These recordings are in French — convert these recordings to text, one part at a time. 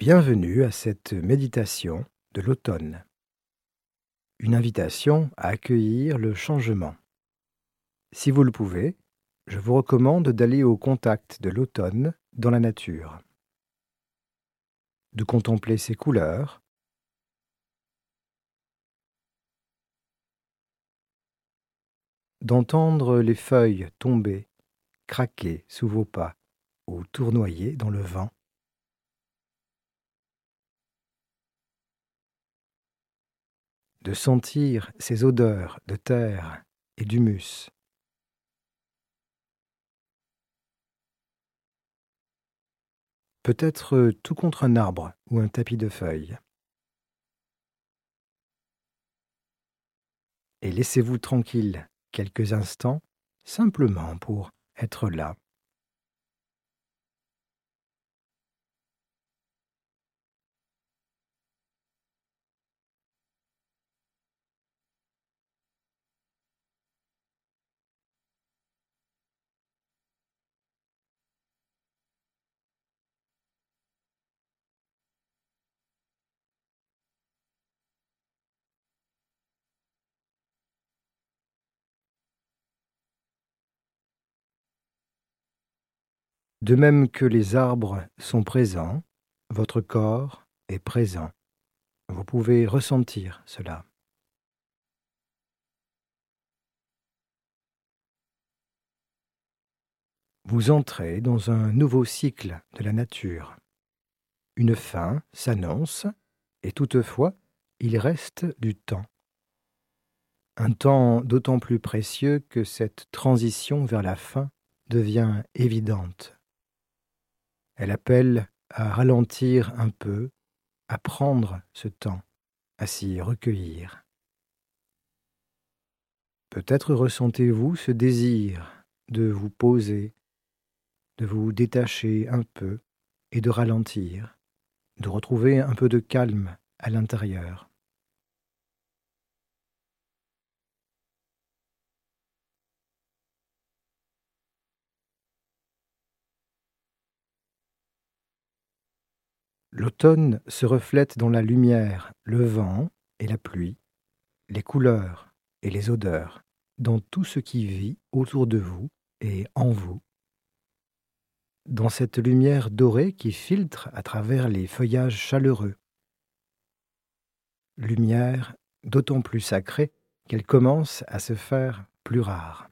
Bienvenue à cette méditation de l'automne. Une invitation à accueillir le changement. Si vous le pouvez, je vous recommande d'aller au contact de l'automne dans la nature, de contempler ses couleurs, d'entendre les feuilles tomber, craquer sous vos pas ou tournoyer dans le vent. De sentir ces odeurs de terre et d'humus. Peut-être tout contre un arbre ou un tapis de feuilles. Et laissez-vous tranquille quelques instants simplement pour être là. De même que les arbres sont présents, votre corps est présent. Vous pouvez ressentir cela. Vous entrez dans un nouveau cycle de la nature. Une fin s'annonce, et toutefois, il reste du temps. Un temps d'autant plus précieux que cette transition vers la fin devient évidente. Elle appelle à ralentir un peu, à prendre ce temps, à s'y recueillir. Peut-être ressentez-vous ce désir de vous poser, de vous détacher un peu et de ralentir, de retrouver un peu de calme à l'intérieur. L'automne se reflète dans la lumière, le vent et la pluie, les couleurs et les odeurs, dans tout ce qui vit autour de vous et en vous. Dans cette lumière dorée qui filtre à travers les feuillages chaleureux. Lumière d'autant plus sacrée qu'elle commence à se faire plus rare.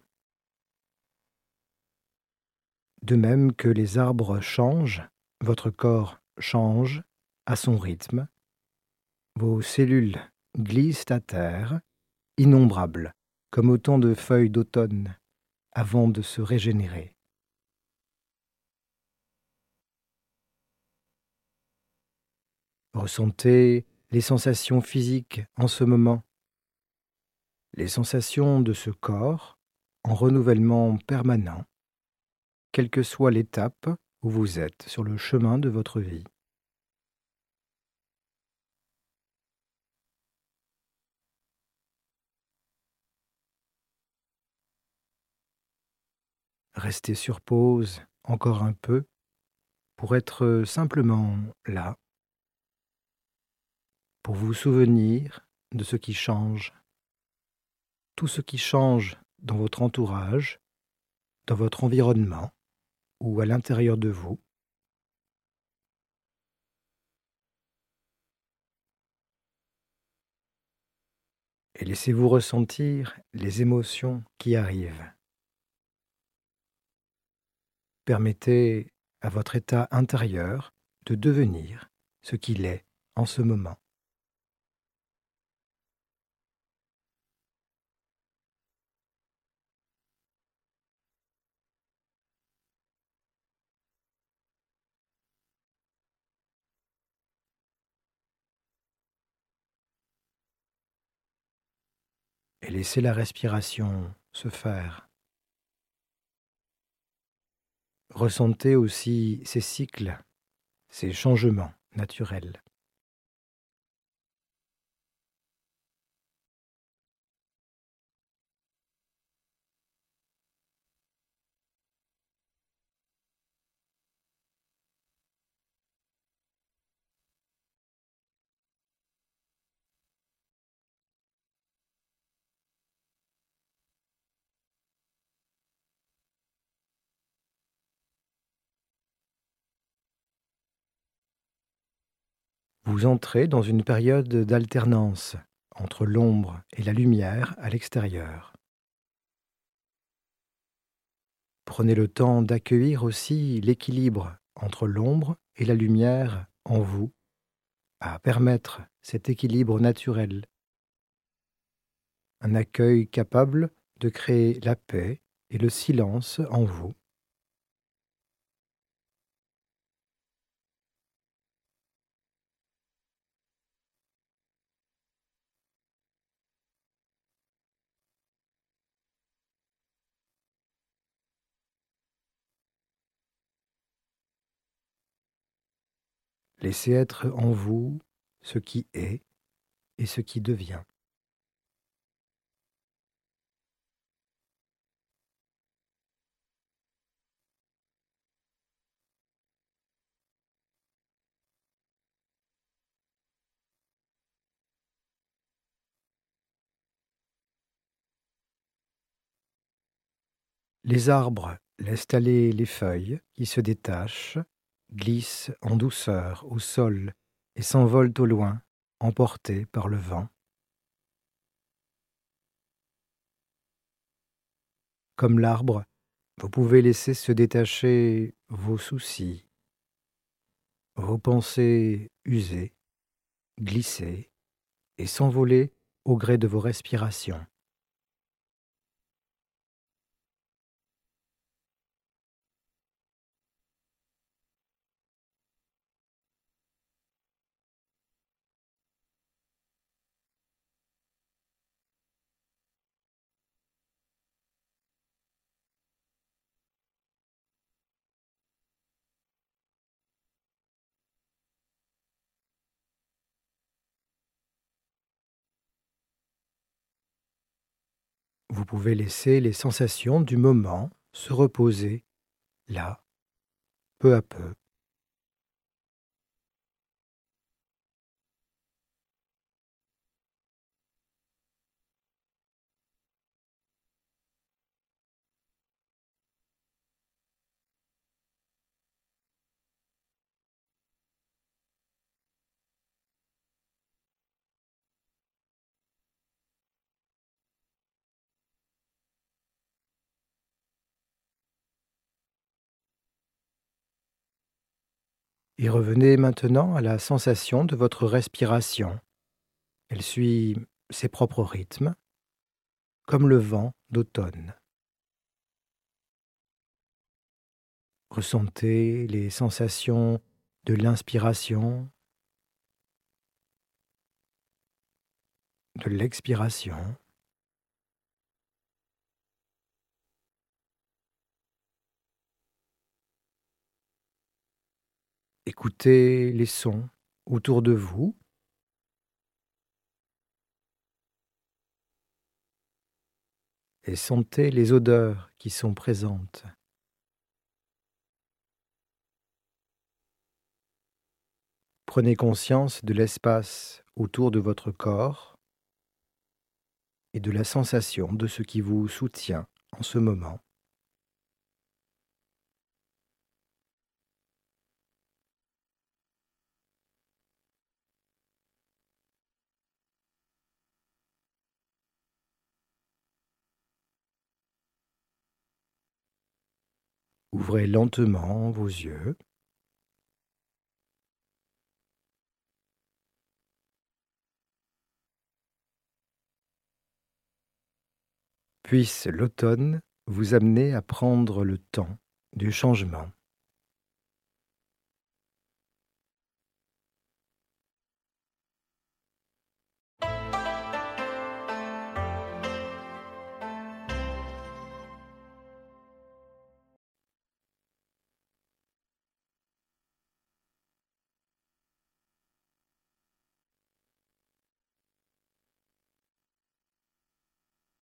De même que les arbres changent, votre corps change à son rythme. Vos cellules glissent à terre, innombrables, comme autant de feuilles d'automne, avant de se régénérer. Ressentez les sensations physiques en ce moment, les sensations de ce corps en renouvellement permanent, quelle que soit l'étape où vous êtes sur le chemin de votre vie. Restez sur pause encore un peu pour être simplement là, pour vous souvenir de ce qui change, tout ce qui change dans votre entourage, dans votre environnement, ou à l'intérieur de vous. Et laissez-vous ressentir les émotions qui arrivent. Permettez à votre état intérieur de devenir ce qu'il est en ce moment. Et laissez la respiration se faire. Ressentez aussi ces cycles, ces changements naturels. Vous entrez dans une période d'alternance entre l'ombre et la lumière à l'extérieur. Prenez le temps d'accueillir aussi l'équilibre entre l'ombre et la lumière en vous, à permettre cet équilibre naturel. Un accueil capable de créer la paix et le silence en vous. Laissez être en vous ce qui est et ce qui devient. Les arbres laissent aller les feuilles qui se détachent glissent en douceur au sol et s'envolent au loin, emportés par le vent. Comme l'arbre, vous pouvez laisser se détacher vos soucis, vos pensées usées, glisser et s'envoler au gré de vos respirations. Vous pouvez laisser les sensations du moment se reposer là, peu à peu. Et revenez maintenant à la sensation de votre respiration. Elle suit ses propres rythmes, comme le vent d'automne. Ressentez les sensations de l'inspiration, de l'expiration. Écoutez les sons autour de vous. Et sentez les odeurs qui sont présentes. Prenez conscience de l'espace autour de votre corps et de la sensation de ce qui vous soutient en ce moment. Ouvrez lentement vos yeux. Puisse l'automne vous amener à prendre le temps du changement.